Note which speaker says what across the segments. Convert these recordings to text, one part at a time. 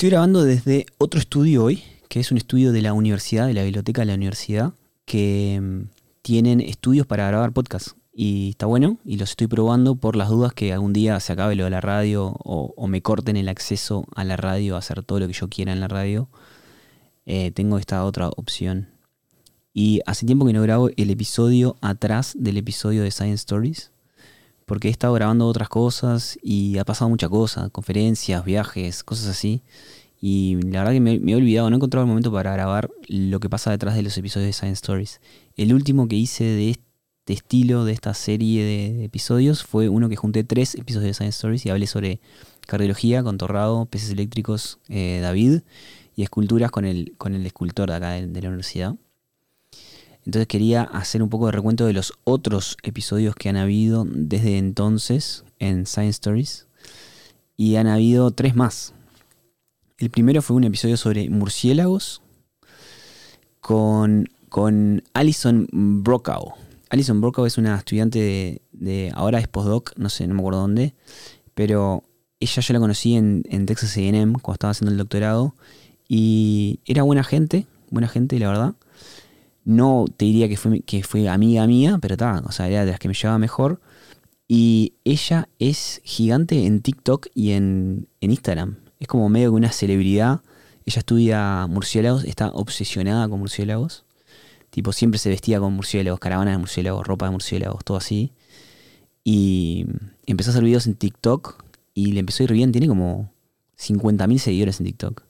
Speaker 1: Estoy grabando desde otro estudio hoy, que es un estudio de la universidad, de la biblioteca de la universidad, que mm, tienen estudios para grabar podcast. Y está bueno, y los estoy probando por las dudas que algún día se acabe lo de la radio o, me corten el acceso a la radio, hacer todo lo que yo quiera en la radio. Eh, tengo esta otra opción. Y hace tiempo que no grabo el episodio atrás del episodio de Science Stories porque he estado grabando otras cosas y ha pasado mucha cosa, conferencias, viajes, cosas así. Y la verdad que me, he olvidado, no he encontrado el momento para grabar lo que pasa detrás de los episodios de Science Stories. El último que hice de este estilo, de esta serie de episodios, fue uno que junté tres episodios de Science Stories y hablé sobre cardiología con Torrado, peces eléctricos, eh, David, y esculturas con el, con el escultor de acá de la universidad. Entonces quería hacer un poco de recuento de los otros episodios que han habido desde entonces en Science Stories. Y han habido tres más. El primero fue un episodio sobre murciélagos con, con Alison Brokaw. Alison Brokaw es una estudiante de, ahora es postdoc, no sé, no me acuerdo dónde, pero ella yo la conocí en, en Texas AM cuando estaba haciendo el doctorado y era buena gente, buena gente la verdad. No te diría que fue, que fue amiga mía, pero está, o sea, era de las que me llevaba mejor. Y ella es gigante en TikTok y en, Instagram. Es como medio que una celebridad. Ella estudia murciélagos, está obsesionada con murciélagos. Tipo, siempre se vestía con murciélagos, caravanas de murciélagos, ropa de murciélagos, todo así. Y empezó a hacer videos en TikTok y le empezó a ir bien. Tiene como 50.000 seguidores en TikTok.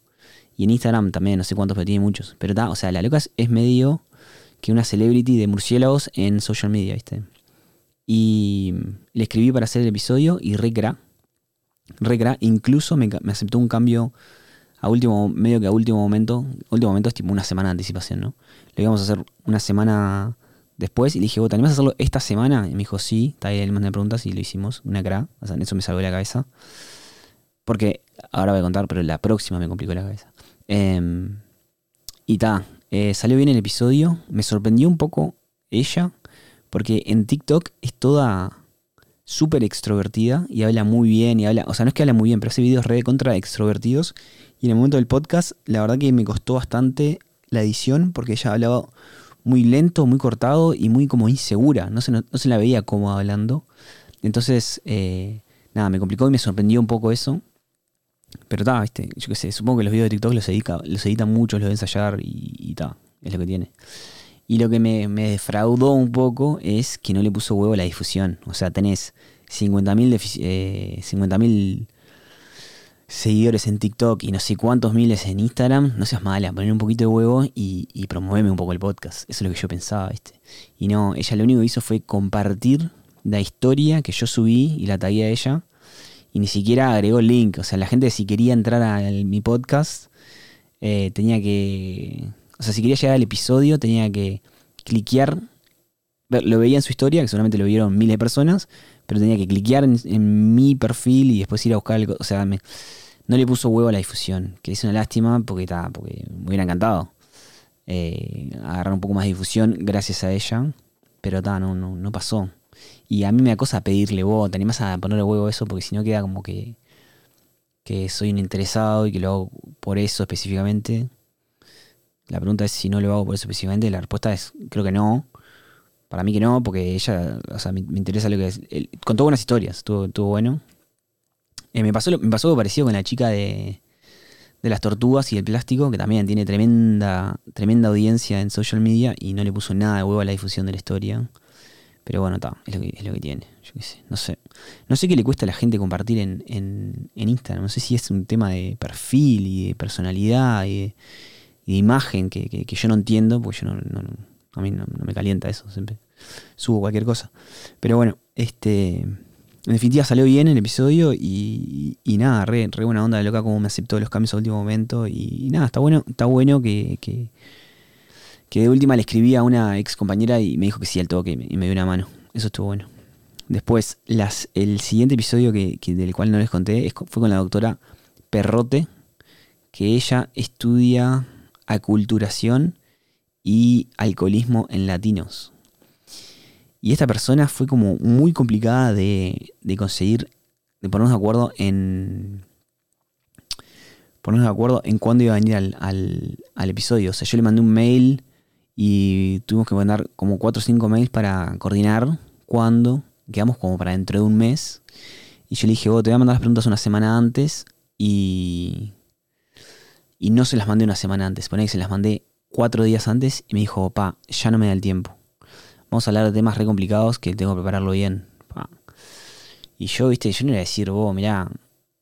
Speaker 1: Y en Instagram también, no sé cuántos, pero tiene muchos. Pero está, o sea, la loca es medio que una celebrity de murciélagos en social media, ¿viste? Y le escribí para hacer el episodio y recra. Recra, incluso me, aceptó un cambio a último, medio que a último momento. Último momento es tipo una semana de anticipación, ¿no? Le íbamos a hacer una semana después y le dije, ¿vos te a hacerlo esta semana? Y me dijo, sí, está ahí el más de preguntas y lo hicimos, una cra. O sea, en eso me salvó la cabeza. Porque ahora voy a contar, pero la próxima me complicó la cabeza. Em, y ta, eh, salió bien el episodio. Me sorprendió un poco ella, porque en TikTok es toda súper extrovertida y habla muy bien y habla, o sea, no es que habla muy bien, pero hace videos re contra extrovertidos. Y en el momento del podcast, la verdad que me costó bastante la edición porque ella hablaba muy lento, muy cortado y muy como insegura. No se, no, se la veía como hablando. Entonces, eh, nada, me complicó y me sorprendió un poco eso. Pero está, ¿viste? Yo qué sé, supongo que los videos de TikTok los, edita, los editan mucho, los de ensayar y está, es lo que tiene. Y lo que me, defraudó un poco es que no le puso huevo a la difusión. O sea, tenés 50.000 eh, seguidores en TikTok y no sé cuántos miles en Instagram. No seas mala, poner un poquito de huevo y, y un poco el podcast. Eso es lo que yo pensaba, ¿viste? Y no, ella lo único que hizo fue compartir la historia que yo subí y la tagué a ella y ni siquiera agregó link. O sea, la gente si quería entrar a mi podcast eh, tenía que... O sea, si quería llegar al episodio tenía que cliquear. Lo veía en su historia, que seguramente lo vieron miles de personas, pero tenía que cliquear en, mi perfil y después ir a buscar el... O sea, no le puso huevo a la difusión, que es una lástima porque, está porque me hubiera encantado eh, agarrar un poco más de difusión gracias a ella, pero está no, no, no pasó. Y a mí me acosa pedirle vos, te animás a ponerle huevo eso porque si no queda como que, que soy un interesado y que lo hago por eso específicamente. La pregunta es si no lo hago por eso específicamente. La respuesta es creo que no. Para mí que no, porque ella, o sea, me, interesa lo que es. contó buenas historias, estuvo, bueno. Eh, me, pasó, me pasó algo parecido con la chica de, de las tortugas y el plástico, que también tiene tremenda, tremenda audiencia en social media y no le puso nada de huevo a la difusión de la historia. Pero bueno, está, es, lo que, que tiene. Yo qué sé, no sé. No sé qué le cuesta a la gente compartir en, en, Instagram. No sé si es un tema de perfil y de personalidad y de, imagen que, yo no entiendo, porque yo no, a mí no, me calienta eso. Siempre subo cualquier cosa. Pero bueno, este. En definitiva salió bien el episodio y, y, nada, re, re, buena onda de loca como me aceptó los cambios a último momento. Y, nada, está bueno, está bueno que, que de última le escribí a una ex compañera y me dijo que sí al toque y me, dio una mano. Eso estuvo bueno. Después, el siguiente episodio que, del cual no les conté fue con la doctora Perrote, que ella estudia aculturación y alcoholismo en latinos. Y esta persona fue como muy complicada de, de conseguir, de ponernos de acuerdo en ponernos de acuerdo en cuándo iba a venir al, al, episodio. O sea, yo le mandé un mail y tuvimos que mandar como 4 o 5 mails para coordinar cuándo. Quedamos como para dentro de un mes. Y yo le dije, vos te voy a mandar las preguntas una semana antes y. Y no se las mandé una semana antes. Poné que se las mandé cuatro días antes y me dijo, pa, ya no me da el tiempo. Vamos a hablar de temas re complicados que tengo que prepararlo bien. Y yo, viste, yo no iba a decir, vos, mirá,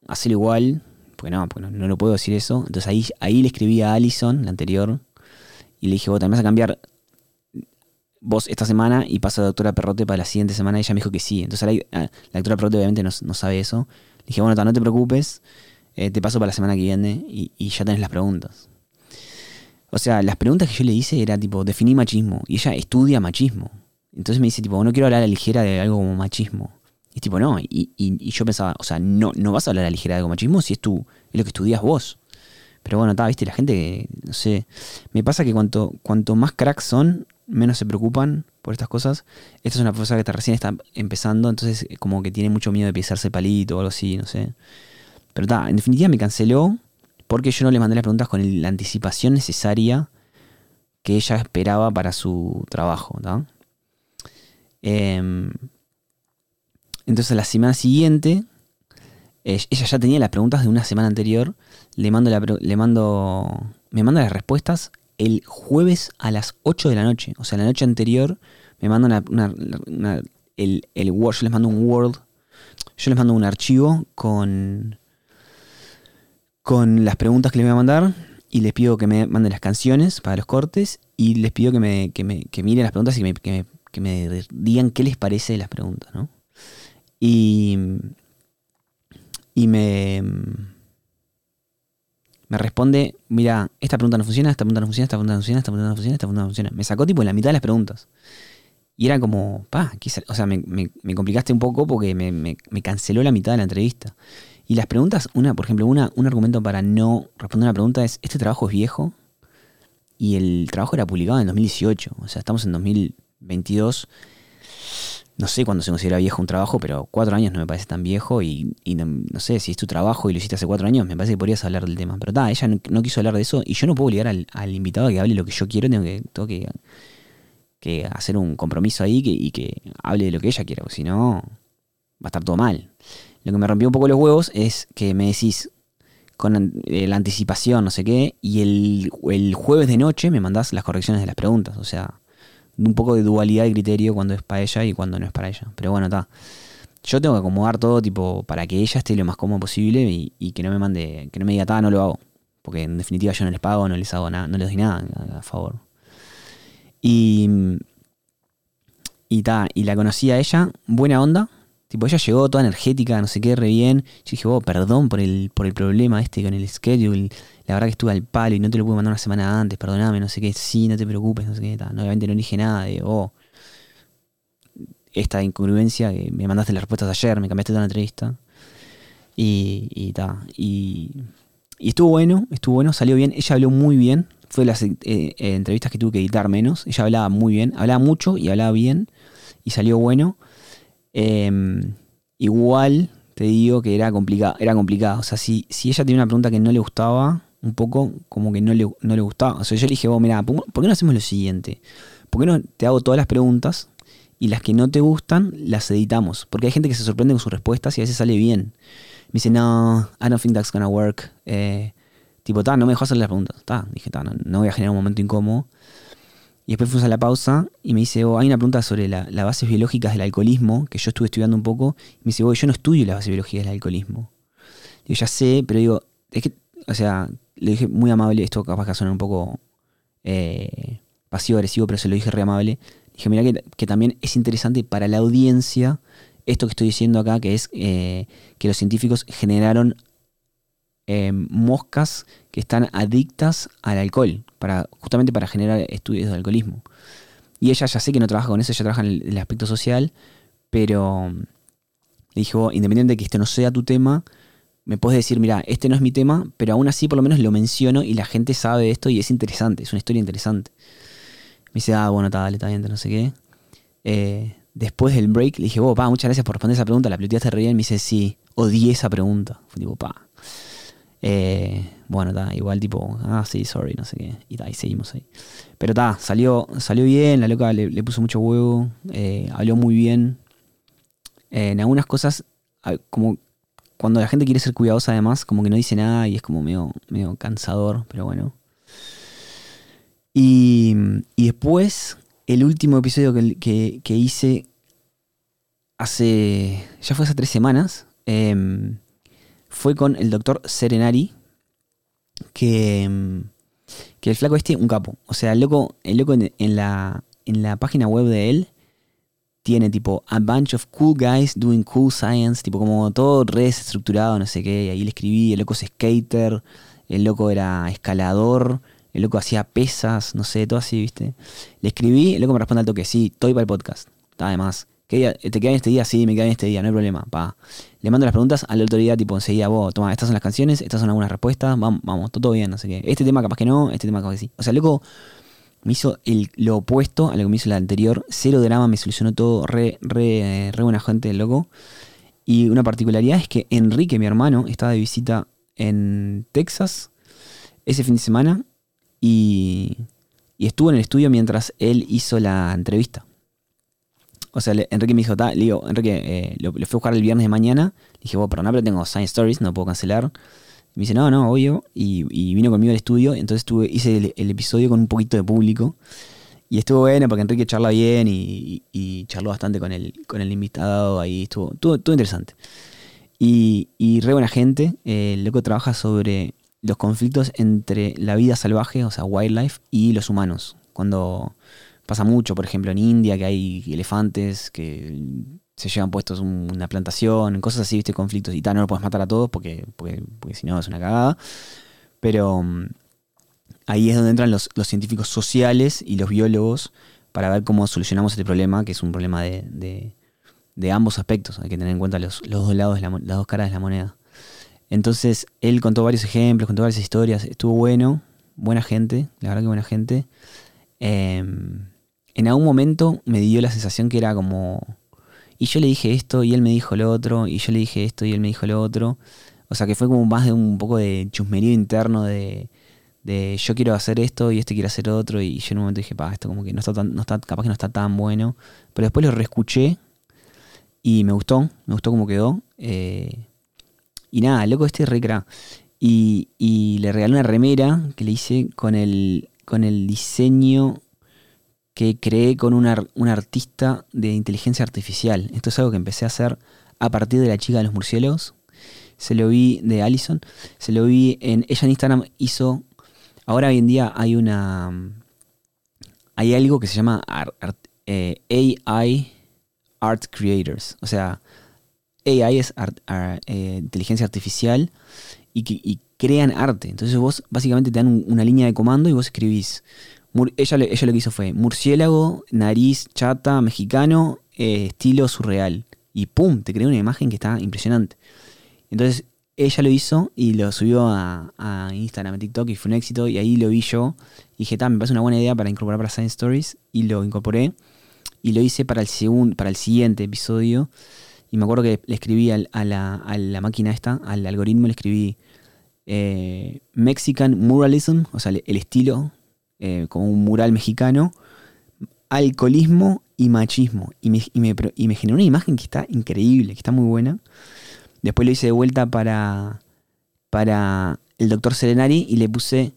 Speaker 1: hacelo igual, porque no, no, no, puedo decir eso. Entonces ahí, ahí le escribí a Allison, la anterior, y le dije, vos también vas a cambiar vos esta semana y pasa a la doctora Perrote para la siguiente semana. Y ella me dijo que sí. Entonces la, la doctora Perrote obviamente no, sabe eso. Le dije, bueno, no te preocupes, eh, te paso para la semana que viene y, y ya tenés las preguntas. O sea, las preguntas que yo le hice era tipo, definí machismo. Y ella estudia machismo. Entonces me dice, tipo, no quiero hablar a la ligera de algo como machismo. Y tipo, no. Y, y, yo pensaba, o sea, no, no vas a hablar a la ligera de algo machismo si es tú, es lo que estudias vos. Pero bueno, está, viste, la gente, no sé. Me pasa que cuanto, cuanto más cracks son, menos se preocupan por estas cosas. Esta es una profesora que está recién está empezando, entonces como que tiene mucho miedo de pisarse palito o algo así, no sé. Pero está, en definitiva me canceló porque yo no le mandé las preguntas con la anticipación necesaria que ella esperaba para su trabajo. Eh, entonces la semana siguiente, ella ya tenía las preguntas de una semana anterior, le mando, le mando, me las respuestas el jueves a las 8 de la noche. O sea, la noche anterior me manda una, el, el Word, yo les mando un Word, yo les mando un archivo con con las preguntas que les voy a mandar y les pido que me manden las canciones para los cortes y les pido que me, que me que miren las preguntas y que me, digan qué les parece de las preguntas, ¿no? Y, y me, me responde, mira, esta pregunta no funciona, esta pregunta no funciona, esta pregunta no funciona, esta pregunta no funciona, esta pregunta no funciona. Me sacó tipo la mitad de las preguntas. Y era como, pa, o sea, me, me, complicaste un poco porque me, me, canceló la mitad de la entrevista. Y las preguntas, una, por ejemplo, una, un argumento para no responder una pregunta es, ¿este trabajo es viejo? Y el trabajo era publicado en 2018, o sea, estamos en 2022. No sé cuándo se considera viejo un trabajo, pero cuatro años no me parece tan viejo y, no, sé, si es tu trabajo y lo hiciste hace cuatro años, me parece que podrías hablar del tema. Pero está, ella no, quiso hablar de eso y yo no puedo obligar al, invitado a que hable lo que yo quiero, tengo que, tengo que, que hacer un compromiso ahí y que hable de lo que ella quiera, porque si no, va a estar todo mal. Lo que me rompió un poco los huevos es que me decís con eh, la anticipación, no sé qué, y el, jueves de noche me mandás las correcciones de las preguntas. O sea, un poco de dualidad de criterio cuando es para ella y cuando no es para ella. Pero bueno, está. Yo tengo que acomodar todo tipo para que ella esté lo más cómodo posible y, que no me mande, que no me diga, ta, no lo hago. Porque en definitiva yo no les pago, no les hago nada, no les doy nada a, favor. Y. Y ta, y la conocí a ella, buena onda, Tipo, ella llegó toda energética, no sé qué, re bien. Yo dije, oh, perdón por el, por el problema este con el schedule. La verdad que estuve al palo y no te lo pude mandar una semana antes, perdóname, no sé qué. Sí, no te preocupes, no sé qué. obviamente no dije nada de, oh, esta incongruencia que me mandaste las respuestas ayer, me cambiaste toda la entrevista. Y, y, ta, y, y estuvo bueno, estuvo bueno, salió bien. Ella habló muy bien. Fue de las eh, eh, entrevistas que tuve que editar menos. Ella hablaba muy bien, hablaba mucho y hablaba bien. Y salió bueno. Em, igual te digo que era complicado, era complicado. O sea, si, si ella tenía una pregunta que no le gustaba, un poco como que no le, no le gustaba. O sea, yo le dije, vos, mira, ¿por qué no hacemos lo siguiente? ¿Por qué no te hago todas las preguntas y las que no te gustan las editamos? Porque hay gente que se sorprende con sus respuestas y a veces sale bien. Me dice, no, I don't think that's gonna work. Eh, tipo, ta, no me dejó hacer las preguntas. Ta, dije, ta, no, no voy a generar un momento incómodo. Y después fuimos a la pausa y me dice, oh, hay una pregunta sobre las bases biológicas del alcoholismo, que yo estuve estudiando un poco. Y me dice, oh, yo no estudio las bases biológicas del alcoholismo. Digo, ya sé, pero digo, es que, o sea, le dije muy amable, esto capaz que suena un poco eh, pasivo-agresivo, pero se lo dije re amable. Dije, mira que, también es interesante para la audiencia esto que estoy diciendo acá, que es eh, que los científicos generaron eh, moscas que están adictas al alcohol, para, justamente para generar estudios de alcoholismo. Y ella ya sé que no trabaja con eso, ella trabaja en el, aspecto social, pero le dijo, independiente de que esto no sea tu tema, me puedes decir, mira, este no es mi tema, pero aún así por lo menos lo menciono y la gente sabe de esto y es interesante, es una historia interesante. Me dice, ah, bueno, está, dale, está bien, no sé qué. Eh, después del break le dije, oh, pa, muchas gracias por responder esa pregunta, la peloteaste re bien. Me dice, sí, odié esa pregunta. Fue tipo, pa, Eh, bueno, está, igual tipo, ah, sí, sorry, no sé qué. Y ahí seguimos ahí. Pero está, salió, salió bien, la loca le, puso mucho huevo, eh, habló muy bien. en algunas cosas, como cuando la gente quiere ser cuidadosa además, como que no dice nada y es como medio, medio cansador, pero bueno. Y, después, el último episodio que, que, hice hace, ya fue hace tres semanas, em, fue con el doctor Serenari, que, que el flaco este, un capo. O sea, el loco, el loco en, la, en la página web de él tiene tipo a bunch of cool guys doing cool science, tipo como todo re desestructurado, no sé qué. Y ahí le escribí, el loco es skater, el loco era escalador, el loco hacía pesas, no sé, todo así, ¿viste? Le escribí, el loco me responde al toque, sí, estoy para el podcast. Además, ¿te queda en este día? Sí, me queda en este día, no hay problema, pa. Le mando las preguntas al otro día, tipo, enseguida, vos, toma, estas son las canciones, estas son algunas respuestas, vamos, vamos, todo, bien, no sé qué. Este tema capaz que no, este tema capaz que sí. O sea, loco me hizo el, lo opuesto a lo que me hizo el anterior. Cero drama, me solucionó todo, re, re, re buena gente, loco. Y una particularidad es que Enrique, mi hermano, estaba de visita en Texas ese fin de semana y, estuvo en el estudio mientras él hizo la entrevista. O sea, Enrique me dijo, le digo, Enrique, eh, lo, fui a buscar el viernes de mañana. Le dije, bueno, perdón, pero tengo Science Stories, no puedo cancelar. me dice, no, no, obvio. Y, vino conmigo al estudio. Entonces tuve, hice el, episodio con un poquito de público. Y estuvo bueno porque Enrique charla bien y, charló bastante con el, con el invitado. Ahí estuvo, todo interesante. Y, y re buena gente. Eh, el loco trabaja sobre los conflictos entre la vida salvaje, o sea, wildlife, y los humanos. Cuando pasa mucho, por ejemplo, en India, que hay elefantes que se llevan puestos una plantación, cosas así, viste, conflictos. Y tal, no lo puedes matar a todos porque, porque, si no es una cagada. Pero mm, ahí es donde entran los, científicos sociales y los biólogos para ver cómo solucionamos este problema, que es un problema de, de, ambos aspectos. Hay que tener en cuenta los, los dos lados, las dos caras de la moneda. Entonces él contó varios ejemplos, contó varias historias, estuvo bueno, buena gente, la verdad que buena gente. Em, en algún momento me dio la sensación que era como... Y yo le dije esto y él me dijo lo otro, y yo le dije esto y él me dijo lo otro. O sea que fue como más de un poco de chusmerío interno de, de yo quiero hacer esto y este quiere hacer otro. Y yo en un momento dije, pa, esto como que no está, tan, no está capaz que no está tan bueno. Pero después lo reescuché y me gustó, me gustó cómo quedó. Eh, y nada, loco este recra. Y, y le regalé una remera que le hice con el, con el diseño que creé con un artista de inteligencia artificial. Esto es algo que empecé a hacer a partir de la chica de los murciélagos. Se lo vi de Allison. Se lo vi en. Ella en Instagram hizo. Ahora hoy en día hay una. Hay algo que se llama eh, AI Art Creators. O sea, AI es eh, inteligencia artificial y, crean arte. Entonces vos básicamente te dan una línea de comando y vos escribís. Ella, ella, lo que hizo fue murciélago, nariz, chata, mexicano, eh, estilo surreal. Y ¡pum! Te creó una imagen que está impresionante. Entonces ella lo hizo y lo subió a, Instagram, a TikTok y fue un éxito. Y ahí lo vi yo. Y dije, me parece una buena idea para incorporar para Science Stories. Y lo incorporé. Y lo hice para el, segundo, para el siguiente episodio. Y me acuerdo que le escribí a, la, máquina esta, al algoritmo, le escribí eh, Mexican Muralism, o sea, el, estilo, eh, como un mural mexicano, alcoholismo y machismo. Y me, y, me, generó una imagen que está increíble, que está muy buena. Después lo hice de vuelta para, para el doctor Serenari y le puse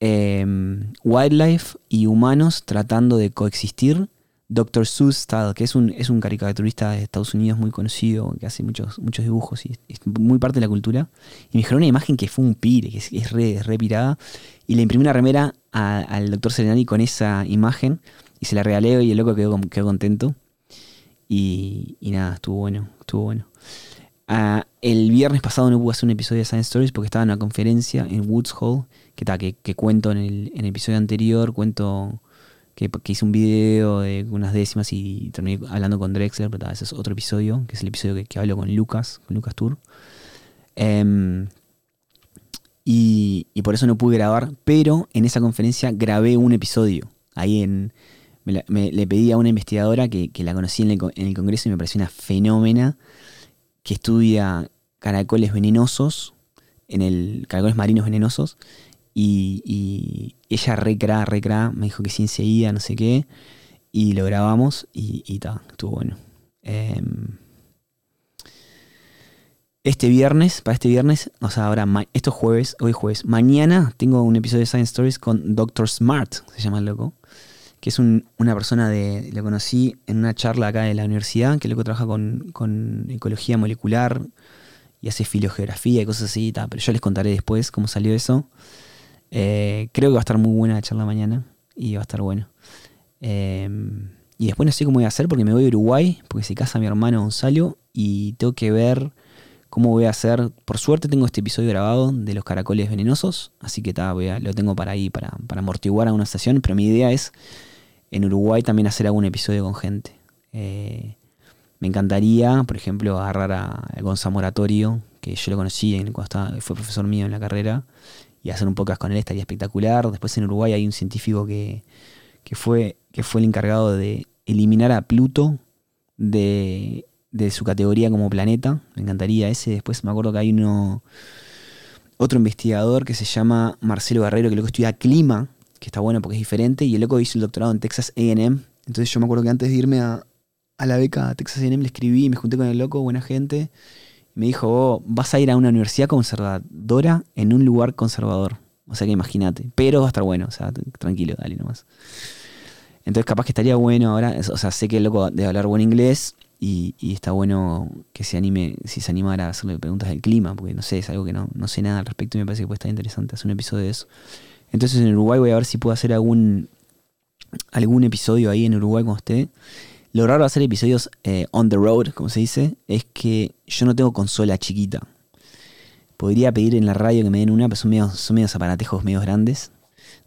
Speaker 1: em, wildlife y humanos tratando de coexistir Dr. Seuss Style, que es un, es un caricaturista de Estados Unidos muy conocido, que hace muchos, muchos dibujos y es muy parte de la cultura. Y me generó una imagen que fue un pire, que es, re, pirada. Y le imprimí una remera al Dr. Serenani con esa imagen y se la regalé y el loco quedó, quedó contento. Y, nada, estuvo bueno, estuvo bueno. Ah, el viernes pasado no pude hacer un episodio de Science Stories porque estaba en una conferencia en Woods Hall, que, que, que cuento en el, en el episodio anterior, cuento que, hice un video de unas décimas y terminé hablando con Drexler, pero ese es otro episodio, que es el episodio que, hablo con Lucas, con Lucas Tour. Em, y, por eso no pude grabar, pero en esa conferencia grabé un episodio. Ahí en, me, le pedí a una investigadora que, la conocí en el, en el, Congreso y me pareció una fenómena que estudia caracoles venenosos en el Caracoles Marinos Venenosos. Y, y ella recra, recra, me dijo que sí enseguida, no sé qué. Y lo grabamos y, y ta, estuvo bueno. Em, este viernes, para este viernes, o sea, ahora, esto es jueves, hoy jueves. Mañana tengo un episodio de Science Stories con Dr. Smart, se llama el loco. Que es una persona de. Lo conocí en una charla acá de la universidad, que el loco trabaja con, ecología molecular y hace filogeografía y cosas así, pero yo les contaré después cómo salió eso. Eh, creo que va a estar muy buena la charla mañana y va a estar bueno. Em, y después no sé cómo voy a hacer porque me voy a Uruguay, porque se casa mi hermano Gonzalo y tengo que ver cómo voy a hacer. Por suerte tengo este episodio grabado de los caracoles venenosos, así que ta, lo tengo para ahí, para, para amortiguar a una estación, pero mi idea es en Uruguay también hacer algún episodio con gente. Eh, me encantaría, por ejemplo, agarrar a Gonzalo Moratorio, que yo lo conocí cuando fue profesor mío en la carrera, y hacer un podcast con él estaría espectacular. Después en Uruguay hay un científico que, que, fue, que fue el encargado de eliminar a Pluto de de su categoría como planeta. Me encantaría ese. Después me acuerdo que hay uno. Otro investigador que se llama Marcelo Guerrero, que luego estudia clima, que está bueno porque es diferente. Y el loco hizo el doctorado en Texas AM. Entonces yo me acuerdo que antes de irme a, la beca a Texas AM le escribí y me junté con el loco, buena gente. Me dijo, oh, vas a ir a una universidad conservadora en un lugar conservador. O sea que imagínate. Pero va a estar bueno. O sea, tranquilo, dale nomás. Entonces capaz que estaría bueno ahora. O sea, sé que el loco debe hablar buen inglés y, está bueno que se anime, si se animara a hacerle preguntas del clima, porque no sé, es algo que no, no sé nada al respecto y me parece que puede estar interesante hacer un episodio de eso. Entonces en Uruguay voy a ver si puedo hacer algún, algún episodio ahí en Uruguay con usted. Lo raro de hacer episodios eh, on the road, como se dice, es que yo no tengo consola chiquita. Podría pedir en la radio que me den una, pero son medios, aparatejos medios grandes.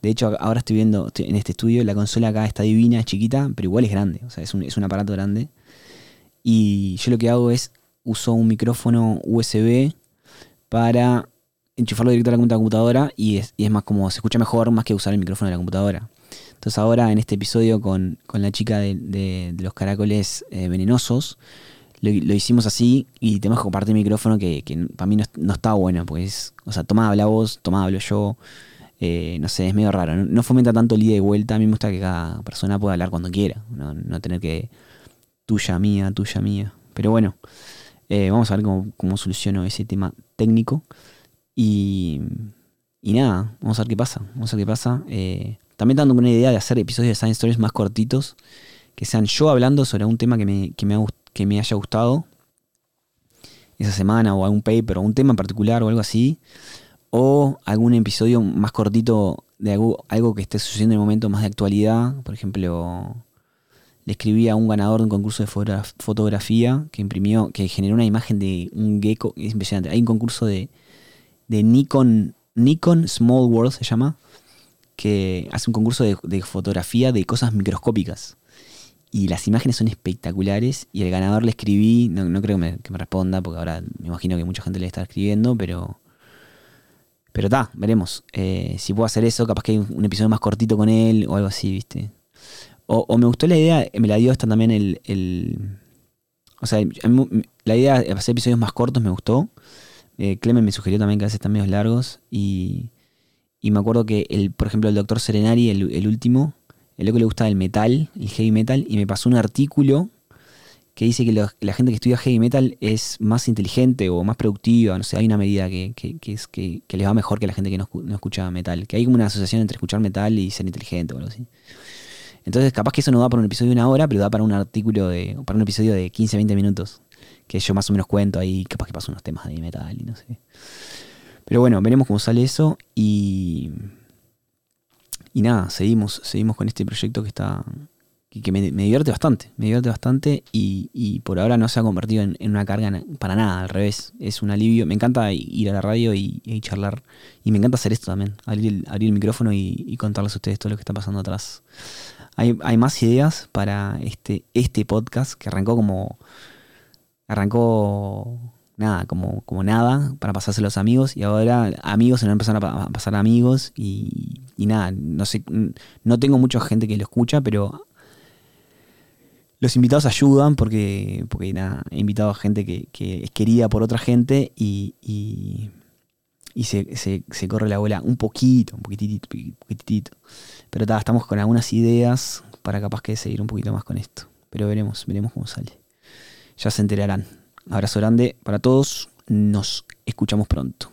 Speaker 1: De hecho, ahora estoy viendo en este estudio, la consola acá está divina, es chiquita, pero igual es grande. O sea, es un, es un aparato grande. Y yo lo que hago es uso un micrófono USB para enchufarlo directo a la computadora y es, y es más como se escucha mejor más que usar el micrófono de la computadora. Entonces ahora en este episodio con, la chica de, los caracoles eh, venenosos, lo, hicimos así y tenemos que compartir el micrófono que, para mí no, está bueno, pues, o sea, toma habla vos, toma hablo yo, eh, no sé, es medio raro, no, fomenta tanto el ida y vuelta, a mí me gusta que cada persona pueda hablar cuando quiera, no tener que tuya mía, tuya mía. Pero bueno, eh, vamos a ver cómo, soluciono ese tema técnico. Y, y nada, vamos a ver qué pasa. Vamos a ver qué pasa. Eh, también dando una idea de hacer episodios de Science Stories más cortitos, que sean yo hablando sobre un tema que me, que me, que me haya gustado esa semana, o algún paper, o un tema en particular, o algo así. O algún episodio más cortito de algo, algo que esté sucediendo en el momento más de actualidad. Por ejemplo, le escribí a un ganador de un concurso de fotografía que imprimió, que generó una imagen de un gecko, es impresionante. Hay un concurso de, de Nikon, Nikon Small World se llama, que hace un concurso de, fotografía de cosas microscópicas. Y las imágenes son espectaculares. Y el ganador le escribí, no, no creo que me, responda, porque ahora me imagino que mucha gente le está escribiendo, pero. Pero está, veremos. Eh, si puedo hacer eso, capaz que hay un episodio más cortito con él o algo así, ¿viste? O, me gustó la idea, me la dio hasta también el, o sea, la idea de hacer episodios más cortos me gustó. Eh, Clemen me sugirió también que a veces están medios largos. Y, y me acuerdo que, el, por ejemplo, el doctor Serenari, el, último, el loco le gustaba el metal, el heavy metal, y me pasó un artículo que dice que la gente que estudia heavy metal es más inteligente o más productiva. No sé, hay una medida que, que, que, les va mejor que la gente que no, no, escucha metal. Que hay como una asociación entre escuchar metal y ser inteligente o algo así. Entonces, capaz que eso no da para un episodio de una hora, pero da para un artículo de. para un episodio de 15, 20 minutos. Que yo más o menos cuento ahí, capaz que paso unos temas de metal y no sé. Pero bueno, veremos cómo sale eso. Y. Y nada, seguimos, seguimos con este proyecto que está. que, me, divierte bastante. Me divierte bastante. Y, por ahora no se ha convertido en, una carga para nada. Al revés. Es un alivio. Me encanta ir a la radio y, charlar. Y me encanta hacer esto también. Abrir el, el micrófono y, y contarles a ustedes todo lo que está pasando atrás hay, más ideas para este, este podcast que arrancó como. Arrancó nada, como, como nada, para pasarse a los amigos. Y ahora amigos se van a empezar a pasar amigos. Y, nada, no sé, no tengo mucha gente que lo escucha, pero los invitados ayudan porque, porque he invitado a gente que, es querida por otra gente y, y se, se, corre la bola un poquito, un poquitito, poquitito. Pero ta, estamos con algunas ideas para capaz que seguir un poquito más con esto. Pero veremos, veremos cómo sale. Ya se enterarán. Abrazo grande para todos. Nos escuchamos pronto.